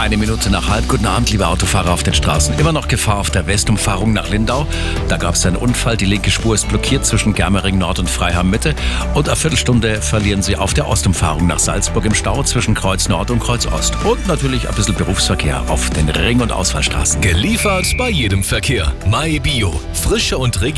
eine Minute nach halb. Guten Abend, liebe Autofahrer auf den Straßen. Immer noch Gefahr auf der Westumfahrung nach Lindau. Da gab es einen Unfall. Die linke Spur ist blockiert zwischen Germering Nord und Freiham Mitte. Und eine Viertelstunde verlieren Sie auf der Ostumfahrung nach Salzburg im Stau zwischen Kreuz Nord und Kreuz Ost. Und natürlich ein bisschen Berufsverkehr auf den Ring- und Ausfallstraßen. Geliefert bei jedem Verkehr. MyBio. Frische und regional.